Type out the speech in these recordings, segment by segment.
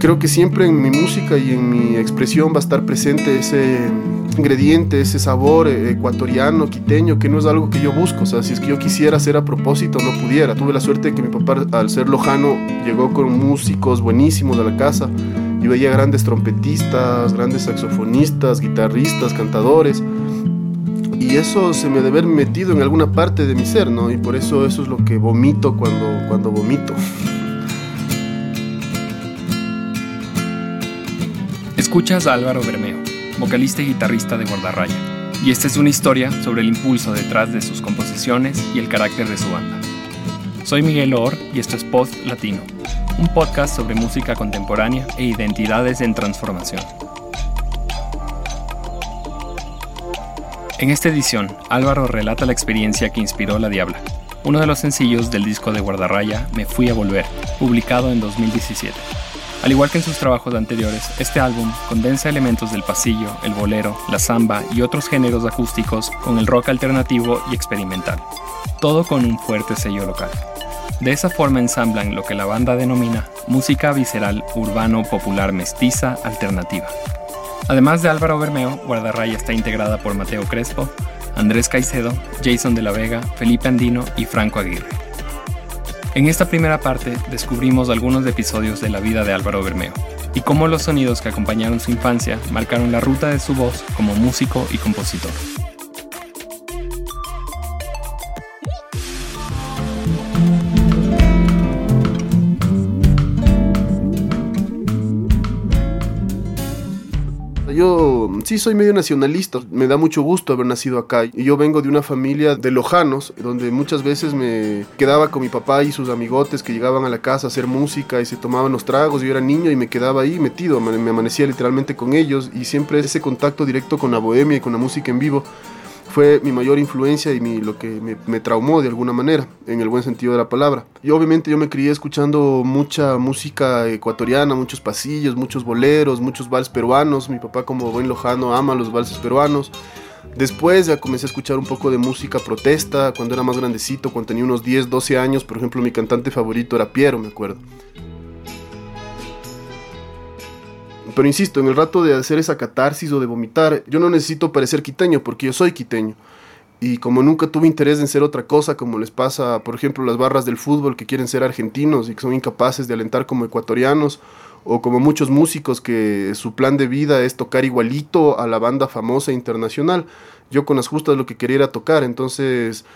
Creo que siempre en mi música y en mi expresión va a estar presente ese ingrediente, ese sabor ecuatoriano, quiteño, que no es algo que yo busco. O sea, si es que yo quisiera hacer a propósito, no pudiera. Tuve la suerte de que mi papá, al ser lojano, llegó con músicos buenísimos a la casa y veía grandes trompetistas, grandes saxofonistas, guitarristas, cantadores. Y eso se me debe haber metido en alguna parte de mi ser, ¿no? Y por eso eso es lo que vomito cuando, cuando vomito. Escuchas a Álvaro Bermeo, vocalista y guitarrista de Guardarraya, y esta es una historia sobre el impulso detrás de sus composiciones y el carácter de su banda. Soy Miguel Or y esto es Post Latino, un podcast sobre música contemporánea e identidades en transformación. En esta edición, Álvaro relata la experiencia que inspiró La Diabla, uno de los sencillos del disco de Guardarraya, Me Fui a Volver, publicado en 2017. Al igual que en sus trabajos anteriores, este álbum condensa elementos del pasillo, el bolero, la samba y otros géneros acústicos con el rock alternativo y experimental, todo con un fuerte sello local. De esa forma ensamblan lo que la banda denomina música visceral urbano popular mestiza alternativa. Además de Álvaro Bermeo, Guardarraya está integrada por Mateo Crespo, Andrés Caicedo, Jason de la Vega, Felipe Andino y Franco Aguirre. En esta primera parte descubrimos algunos episodios de la vida de Álvaro Bermeo y cómo los sonidos que acompañaron su infancia marcaron la ruta de su voz como músico y compositor. Sí soy medio nacionalista, me da mucho gusto haber nacido acá. Y yo vengo de una familia de lojanos, donde muchas veces me quedaba con mi papá y sus amigotes que llegaban a la casa a hacer música y se tomaban los tragos. Yo era niño y me quedaba ahí metido, me amanecía literalmente con ellos y siempre ese contacto directo con la bohemia y con la música en vivo fue mi mayor influencia y mi, lo que me, traumó de alguna manera, en el buen sentido de la palabra. Y obviamente yo me crié escuchando mucha música ecuatoriana, muchos pasillos, muchos boleros, muchos vals peruanos. Mi papá como buen lojano ama los valses peruanos. Después ya comencé a escuchar un poco de música protesta cuando era más grandecito, cuando tenía unos 10, 12 años. Por ejemplo, mi cantante favorito era Piero, me acuerdo. Pero insisto, en el rato de hacer esa catarsis o de vomitar, yo no necesito parecer quiteño porque yo soy quiteño. Y como nunca tuve interés en ser otra cosa, como les pasa, por ejemplo, las barras del fútbol que quieren ser argentinos y que son incapaces de alentar como ecuatorianos, o como muchos músicos que su plan de vida es tocar igualito a la banda famosa internacional, yo con las justas lo que quería era tocar, entonces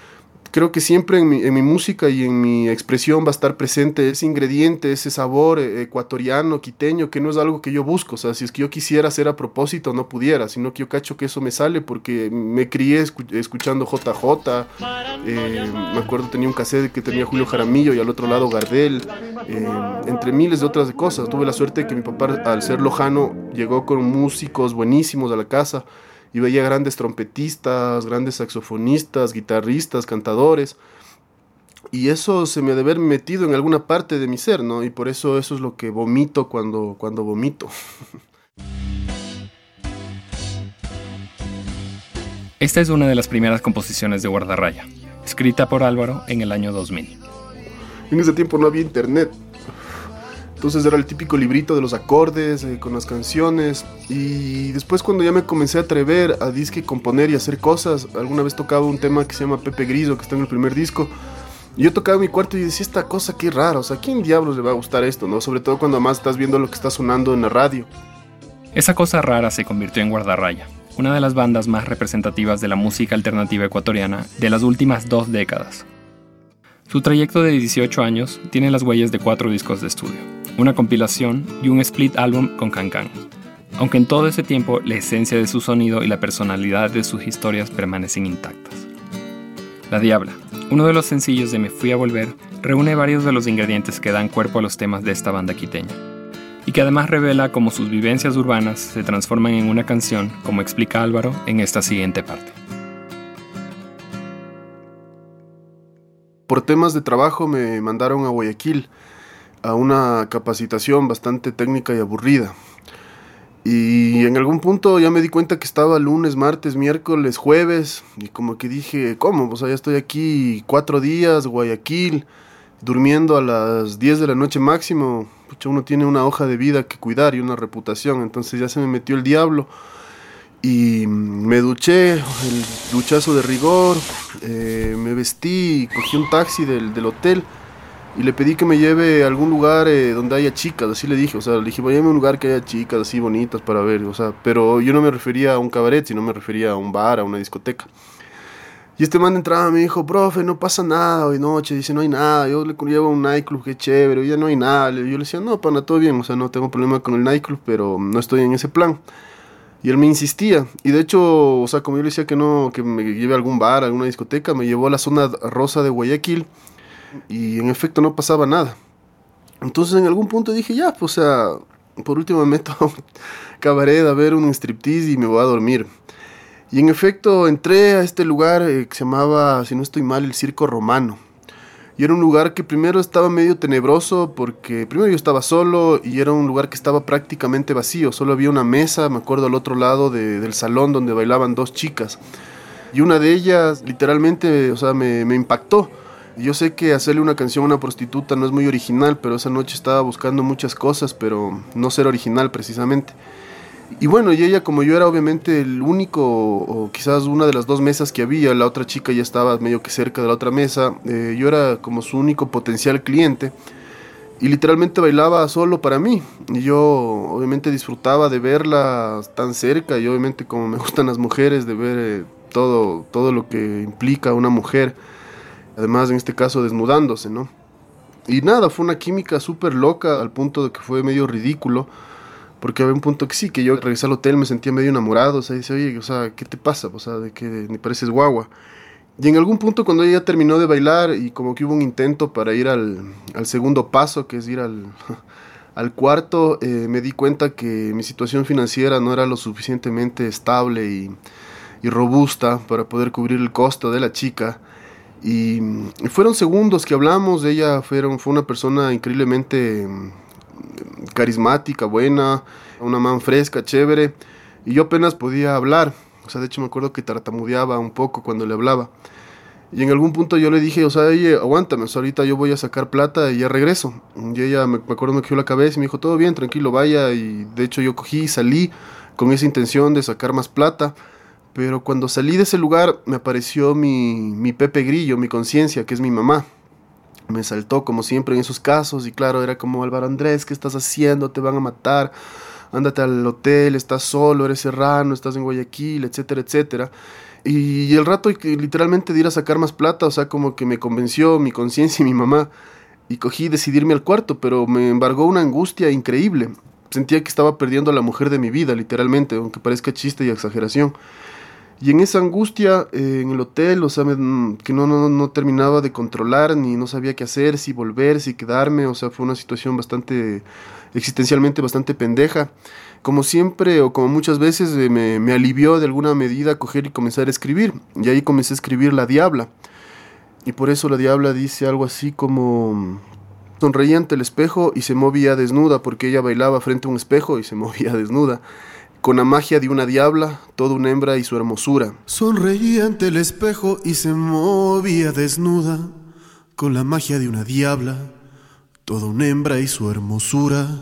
creo que siempre en mi, música y en mi expresión va a estar presente ese ingrediente, ese sabor eh, ecuatoriano, quiteño, que no es algo que yo busco. O sea, si es que yo quisiera hacer a propósito, no pudiera, sino que yo cacho que eso me sale porque me crié escuchando JJ. Eh, me acuerdo tenía un cassette que tenía Julio Jaramillo y al otro lado Gardel, eh, entre miles de otras cosas. Tuve la suerte de que mi papá, al ser lojano, llegó con músicos buenísimos a la casa y veía grandes trompetistas, grandes saxofonistas, guitarristas, cantadores. Y eso se me debe haber metido en alguna parte de mi ser, ¿no? Y por eso eso es lo que vomito cuando, cuando vomito. Esta es una de las primeras composiciones de Guardarraya, escrita por Álvaro en el año 2000. En ese tiempo no había internet, entonces era el típico librito de los acordes, eh, con las canciones. Y después cuando ya me comencé a atrever a disque componer y hacer cosas, alguna vez tocaba un tema que se llama Pepe Griso, que está en el primer disco. Y yo tocaba en mi cuarto y decía, esta cosa qué rara, o sea, ¿a quién diablos le va a gustar esto, no? Sobre todo cuando además estás viendo lo que está sonando en la radio. Esa cosa rara se convirtió en Guardarraya, una de las bandas más representativas de la música alternativa ecuatoriana de las últimas dos décadas. Su trayecto de 18 años tiene las huellas de cuatro discos de estudio una compilación y un split álbum con Cancan. Aunque en todo ese tiempo la esencia de su sonido y la personalidad de sus historias permanecen intactas. La Diabla, uno de los sencillos de Me Fui a Volver, reúne varios de los ingredientes que dan cuerpo a los temas de esta banda quiteña, y que además revela cómo sus vivencias urbanas se transforman en una canción, como explica Álvaro en esta siguiente parte. Por temas de trabajo me mandaron a Guayaquil a una capacitación bastante técnica y aburrida. Y en algún punto ya me di cuenta que estaba lunes, martes, miércoles, jueves, y como que dije, ¿cómo? O sea, ya estoy aquí cuatro días, Guayaquil, durmiendo a las 10 de la noche máximo, uno tiene una hoja de vida que cuidar y una reputación, entonces ya se me metió el diablo y me duché, el duchazo de rigor, eh, me vestí, cogí un taxi del, del, hotel y le pedí que me lleve a algún lugar eh, donde haya chicas, así le dije, o sea, le dije, voy a un lugar que haya chicas así bonitas para ver, o sea, pero yo no me refería a un cabaret, sino me refería a un bar, a una discoteca. Y este man de entrada me dijo, profe, no pasa nada hoy noche. Dice, no hay nada. Yo le llevo un nightclub, qué chévere. Hoy ya no hay nada. Yo le decía, no, pana, todo bien. O sea, no tengo problema con el nightclub, pero no estoy en ese plan. Y él me insistía. Y de hecho, o sea, como yo le decía que no, que me lleve a algún bar, a alguna discoteca, me llevó a la zona rosa de Guayaquil. Y en efecto no pasaba nada. Entonces en algún punto dije, ya, pues, o sea, por último me meto a un cabaret a ver un striptease y me voy a dormir. Y en efecto entré a este lugar eh, que se llamaba, si no estoy mal, el Circo Romano. Y era un lugar que primero estaba medio tenebroso porque primero yo estaba solo y era un lugar que estaba prácticamente vacío. Solo había una mesa, me acuerdo, al otro lado del salón donde bailaban dos chicas. Y una de ellas literalmente, o sea, me, me impactó. Yo sé que hacerle una canción a una prostituta no es muy original, pero esa noche estaba buscando muchas cosas, pero no ser original precisamente. Y bueno, y ella como yo era obviamente el único, o quizás una de las dos mesas que había, la otra chica ya estaba medio que cerca de la otra mesa, eh, yo era como su único potencial cliente y literalmente bailaba solo para mí. Y yo obviamente disfrutaba de verla tan cerca y obviamente como me gustan las mujeres, de ver eh, todo, todo lo que implica una mujer, además en este caso desnudándose, ¿no? Y nada, fue una química súper loca al punto de que fue medio ridículo porque había un punto que sí, que yo regresé al hotel, me sentía medio enamorado, o sea, dice, oye, o sea, ¿qué te pasa? O sea, de que me pareces guagua. Y en algún punto cuando ella terminó de bailar y como que hubo un intento para ir al, segundo paso, que es ir al, cuarto, eh, me di cuenta que mi situación financiera no era lo suficientemente estable y robusta para poder cubrir el costo de la chica. Y, fueron segundos que hablamos, ella fueron, fue una persona increíblemente carismática, buena, una man fresca, chévere, y yo apenas podía hablar, o sea, de hecho me acuerdo que tartamudeaba un poco cuando le hablaba. Y en algún punto yo le dije, o sea, oye, aguántame, ahorita yo voy a sacar plata y ya regreso. Y ella, me, acuerdo, me cogió la cabeza y me dijo, todo bien, tranquilo, vaya. Y de hecho yo cogí y salí con esa intención de sacar más plata. Pero cuando salí de ese lugar me apareció mi, mi Pepe Grillo, mi conciencia, que es mi mamá me saltó como siempre en esos casos y claro, era como Álvaro Andrés, ¿qué estás haciendo? Te van a matar, ándate al hotel, estás solo, eres serrano, estás en Guayaquil, etcétera, etcétera. Y el rato literalmente de a sacar más plata, o sea, como que me convenció mi conciencia y mi mamá y cogí decidirme al cuarto, pero me embargó una angustia increíble. Sentía que estaba perdiendo a la mujer de mi vida, literalmente, aunque parezca chiste y exageración. Y en esa angustia eh, en el hotel, o sea, mm, que no, no, no, terminaba de controlar, ni no sabía qué hacer, si volver, si quedarme, o sea, fue una situación bastante, existencialmente bastante pendeja. Como siempre, o como muchas veces, eh, me, me, alivió de alguna medida coger y comenzar a escribir. Y ahí comencé a escribir La Diabla. Y por eso La Diabla dice algo así como... Sonreía ante el espejo y se movía desnuda, porque ella bailaba frente a un espejo y se movía desnuda con la magia de una diabla, toda una hembra y su hermosura. Sonreía ante el espejo y se movía desnuda, con la magia de una diabla, toda una hembra y su hermosura.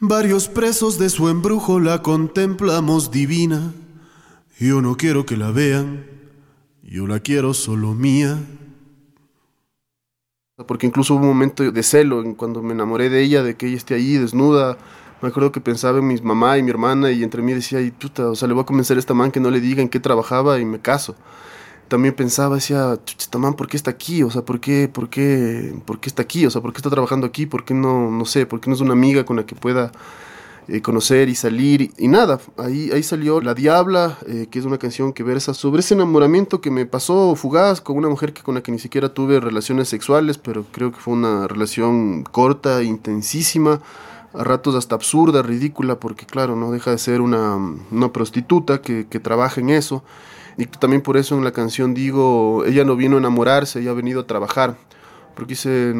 Varios presos de su embrujo la contemplamos divina. Yo no quiero que la vean, yo la quiero solo mía. Porque incluso hubo un momento de celo en cuando me enamoré de ella, de que ella esté ahí desnuda, me acuerdo que pensaba en mi mamá y mi hermana y entre mí decía, ay, puta, o sea, le voy a convencer a esta man que no le diga en qué trabajaba y me caso. También pensaba, decía, esta man, ¿por qué está aquí? O sea, ¿por qué, por qué, por qué está aquí? O sea, ¿por qué está trabajando aquí? ¿Por qué no, no sé, por qué no es una amiga con la que pueda eh, conocer y salir? Y, nada, ahí, ahí salió La Diabla, eh, que es una canción que versa sobre ese enamoramiento que me pasó fugaz con una mujer que, con la que ni siquiera tuve relaciones sexuales, pero creo que fue una relación corta, intensísima a ratos hasta absurda, ridícula, porque claro, no deja de ser una, una prostituta que, que, trabaja en eso. Y también por eso en la canción digo, ella no vino a enamorarse, ella ha venido a trabajar. Porque dice,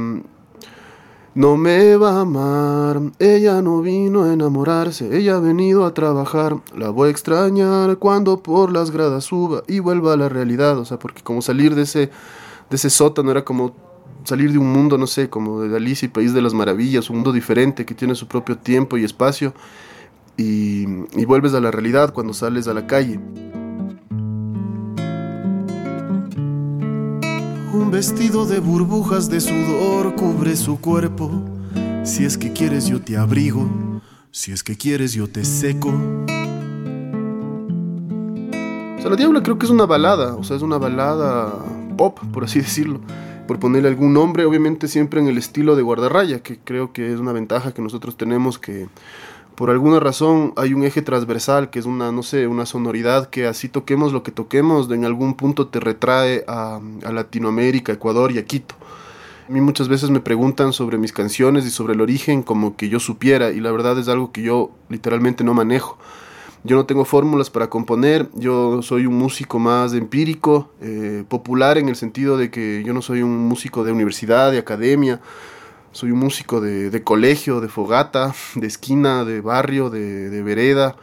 no me va a amar, ella no vino a enamorarse, ella ha venido a trabajar. La voy a extrañar cuando por las gradas suba y vuelva a la realidad. O sea, porque como salir de ese, de ese sótano era como salir de un mundo, no sé, como de Alicia y País de las Maravillas, un mundo diferente que tiene su propio tiempo y espacio, y, y vuelves a la realidad cuando sales a la calle. Un vestido de burbujas de sudor cubre su cuerpo. Si es que quieres yo te abrigo, si es que quieres yo te seco. O sea, La Diabla creo que es una balada, o sea, es una balada pop, por así decirlo. Por ponerle algún nombre, obviamente siempre en el estilo de guardarraya, que creo que es una ventaja que nosotros tenemos que por alguna razón hay un eje transversal que es una, no sé, una sonoridad que así toquemos lo que toquemos, en algún punto te retrae a, a Latinoamérica, Ecuador y a Quito. A mí muchas veces me preguntan sobre mis canciones y sobre el origen como que yo supiera y la verdad es algo que yo literalmente no manejo. Yo no tengo fórmulas para componer, yo soy un músico más empírico, eh, popular en el sentido de que yo no soy un músico de universidad, de academia, soy un músico de, de colegio, de fogata, de esquina, de barrio, de, de vereda.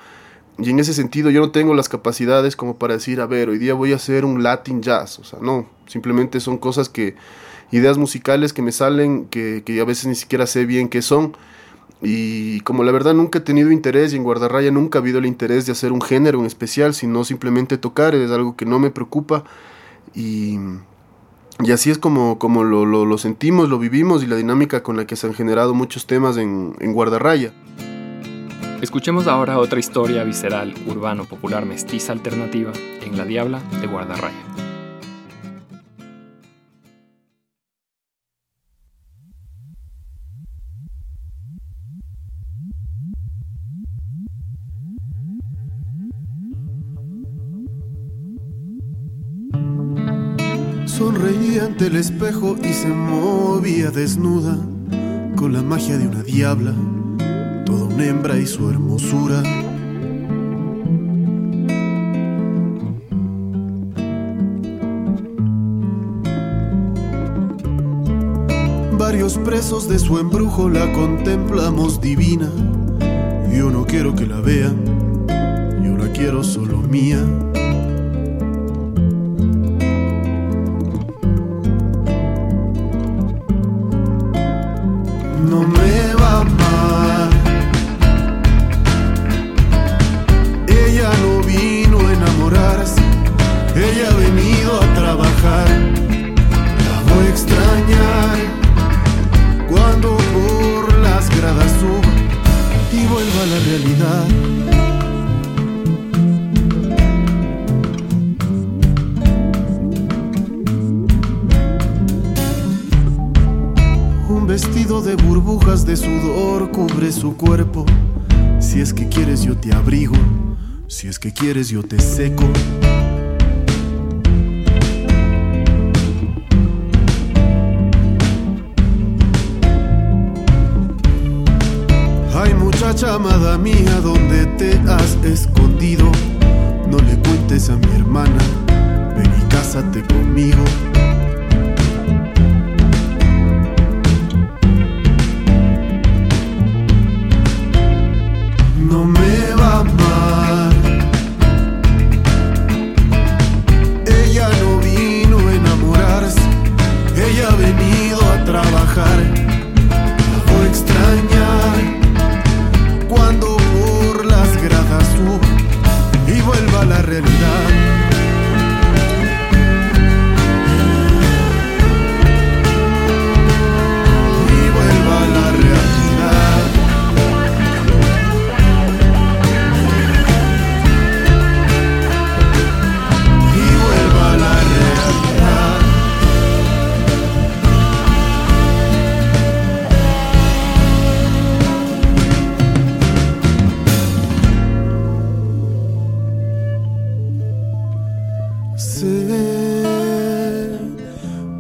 Y en ese sentido yo no tengo las capacidades como para decir, a ver, hoy día voy a hacer un Latin jazz. O sea, no, simplemente son cosas que, ideas musicales que me salen, que, que a veces ni siquiera sé bien qué son. Y como la verdad nunca he tenido interés y en Guardarraya nunca ha habido el interés de hacer un género en especial, sino simplemente tocar, es algo que no me preocupa. Y, y así es como, como lo, lo, lo, sentimos, lo vivimos y la dinámica con la que se han generado muchos temas en, en Guardarraya. Escuchemos ahora otra historia visceral, urbano, popular, mestiza, alternativa en La Diabla de Guardarraya. Sonreía ante el espejo y se movía desnuda con la magia de una diabla, toda una hembra y su hermosura. Varios presos de su embrujo la contemplamos divina. Yo no quiero que la vean, yo la quiero solo mía. Su cuerpo. Si es que quieres yo te abrigo, si es que quieres yo te seco. Ay muchacha amada mía, ¿dónde te has escondido? No le cuentes a mi hermana, ven y cásate conmigo.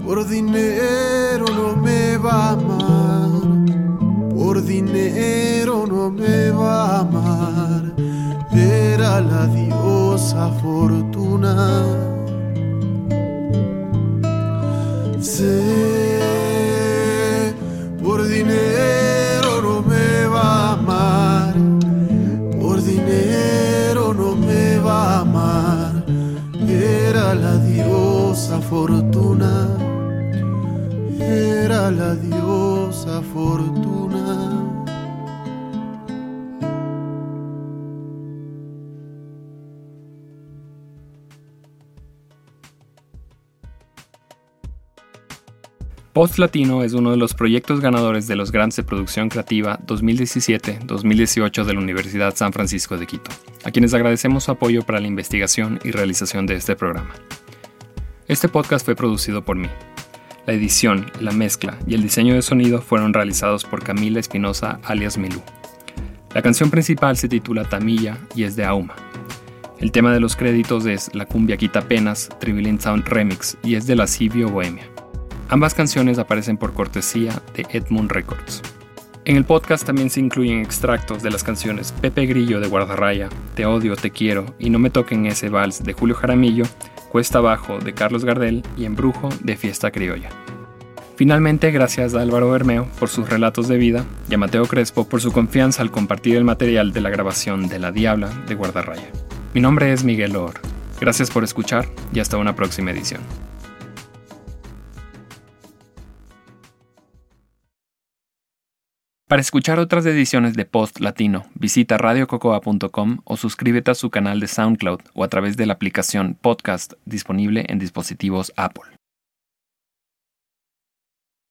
Por dinero no me va a amar, por dinero no me va a amar. Era la diosa fortuna. Fortuna era la diosa fortuna. Post Latino es uno de los proyectos ganadores de los Grants de Producción Creativa 2017-2018 de la Universidad San Francisco de Quito, a quienes agradecemos su apoyo para la investigación y realización de este programa. Este podcast fue producido por mí. La edición, la mezcla y el diseño de sonido fueron realizados por Camila Espinosa alias Milú. La canción principal se titula Tamilla y es de Auma. El tema de los créditos es La cumbia quita penas, Tribilin Sound Remix y es de la Cibio Bohemia. Ambas canciones aparecen por cortesía de Edmund Records. En el podcast también se incluyen extractos de las canciones Pepe Grillo de Guardarraya, Te odio, te quiero y No me toquen ese vals de Julio Jaramillo, Cuesta abajo de Carlos Gardel y Embrujo de Fiesta Criolla. Finalmente, gracias a Álvaro Bermeo por sus relatos de vida y a Mateo Crespo por su confianza al compartir el material de la grabación de La Diabla de Guardarraya. Mi nombre es Miguel Or. Gracias por escuchar y hasta una próxima edición. Para escuchar otras ediciones de Post Latino, visita radiococoa.com o suscríbete a su canal de SoundCloud o a través de la aplicación Podcast disponible en dispositivos Apple.